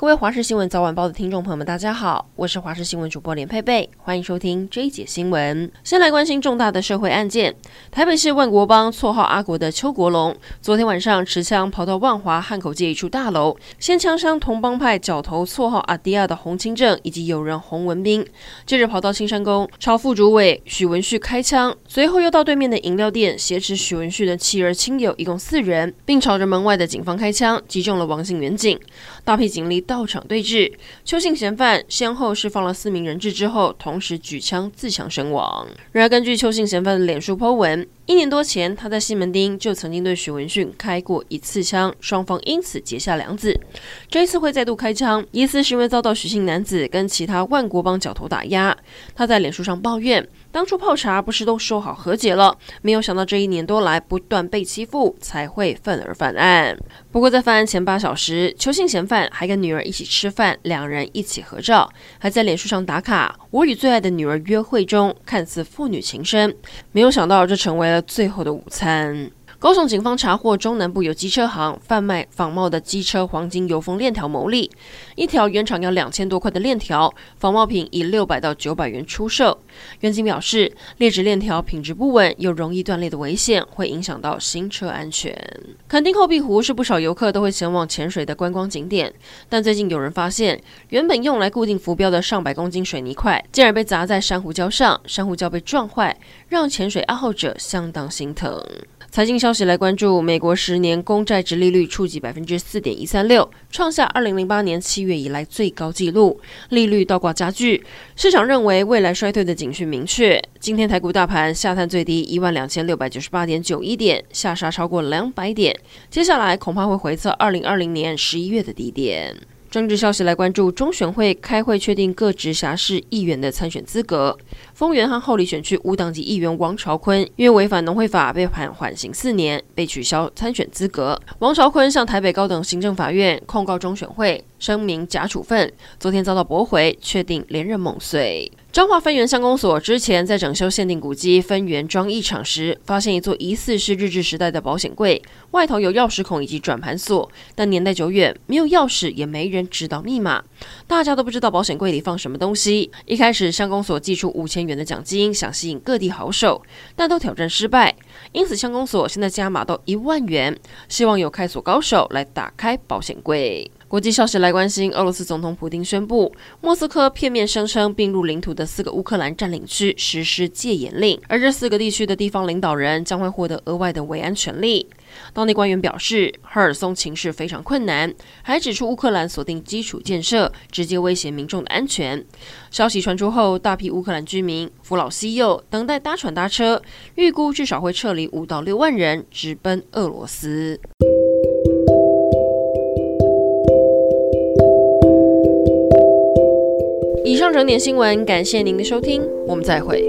各位华视新闻早晚报的听众朋友们，大家好，我是华视新闻主播连佩佩，欢迎收听这一节新闻。先来关心重大的社会案件，台北市万国帮绰号阿国的邱国龙，昨天晚上持枪跑到万华汉口街一处大楼，先枪伤同帮派角头绰号阿迪亚的洪清正以及友人洪文斌，接着跑到青山宫朝副主委许文旭开枪，随后又到对面的饮料店挟持许文旭的妻儿亲友一共四人，并朝着门外的警方开枪，击中了王姓远警，大批警力到场对峙。邱姓嫌犯先后释放了四名人质之后，同时举枪自强身亡。然而，根据邱姓嫌犯的脸书 po 文，一年多前他在西门町就曾经对许文旭开过一次枪，双方因此结下梁子。这一次会再度开枪，疑似是因为遭到许姓男子跟其他万国帮角头打压。他在脸书上抱怨。当初泡茶不是都说好和解了？没有想到这一年多来不断被欺负，才会愤而犯案。不过在犯案前八小时，邱姓嫌犯还跟女儿一起吃饭，两人一起合照，还在脸书上打卡。我与最爱的女儿约会中，看似父女情深。没有想到这成为了最后的午餐。高雄警方查获中南部有机车行贩卖仿冒的机车黄金油封链条牟利，一条原厂要两千多块的链条，仿冒品以六百到九百元出售。员警表示，劣质链条品质不稳，有容易断裂的危险，会影响到行车安全。垦丁后壁湖是不少游客都会前往潜水的观光景点，但最近有人发现，原本用来固定浮标的上百公斤水泥块，竟然被砸在珊瑚礁上，珊瑚礁被撞坏，让潜水爱好者相当心疼。财经消息来关注，美国十年公债殖利率触及百分之四点一三六，创下二零零八年七月以来最高纪录，利率倒挂加剧。市场认为未来衰退的警讯明确。今天台股大盘下探最低一万两千六百九十八点九一点，下杀超过两百点，接下来恐怕会回测二零二零年十一月的低点。政治消息来关注，中选会开会确定各直辖市议员的参选资格。丰原和后里选区无党籍议员王朝坤因为违反农会法被判缓刑四年，被取消参选资格。王朝坤向台北高等行政法院控告中选会，声明假处分，昨天遭到驳回，确定连任梦碎。彰化分园乡公所之前在整修限定古迹分园庄一场时，发现一座疑似是日治时代的保险柜，外头有钥匙孔以及转盘锁，但年代久远，没有钥匙，也没人知道密码，大家都不知道保险柜里放什么东西。一开始相公所寄出五千元的奖金，想吸引各地好手，但都挑战失败，因此相公所现在加码到一万元，希望有开锁高手来打开保险柜。国际消息来关心，俄罗斯总统普丁宣布，莫斯科片面声称并入领土的四个乌克兰占领区实施戒严令，而这四个地区的地方领导人将会获得额外的维安权利。当地官员表示，赫尔松情势非常困难，还指出乌克兰锁定基础建设，直接威胁民众的安全。消息传出后，大批乌克兰居民扶老携幼，等待搭船搭车，预估至少会撤离五到六万人，直奔俄罗斯。以上整点新闻，感谢您的收听，我们再会。